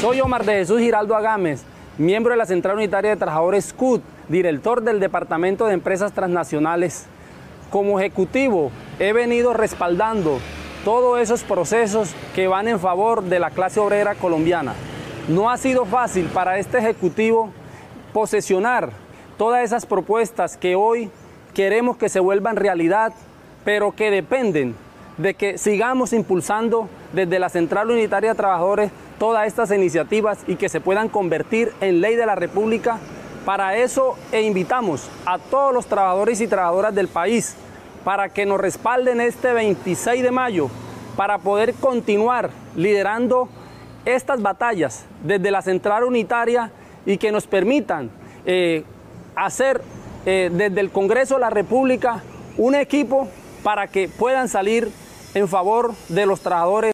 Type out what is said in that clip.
Soy Omar de Jesús Giraldo Agames, miembro de la Central Unitaria de Trabajadores CUT, director del Departamento de Empresas Transnacionales. Como ejecutivo he venido respaldando todos esos procesos que van en favor de la clase obrera colombiana. No ha sido fácil para este ejecutivo posesionar todas esas propuestas que hoy queremos que se vuelvan realidad, pero que dependen de que sigamos impulsando desde la Central Unitaria de Trabajadores todas estas iniciativas y que se puedan convertir en ley de la República. Para eso e invitamos a todos los trabajadores y trabajadoras del país para que nos respalden este 26 de mayo para poder continuar liderando estas batallas desde la Central Unitaria y que nos permitan eh, hacer eh, desde el Congreso de la República un equipo para que puedan salir en favor de los trabajadores.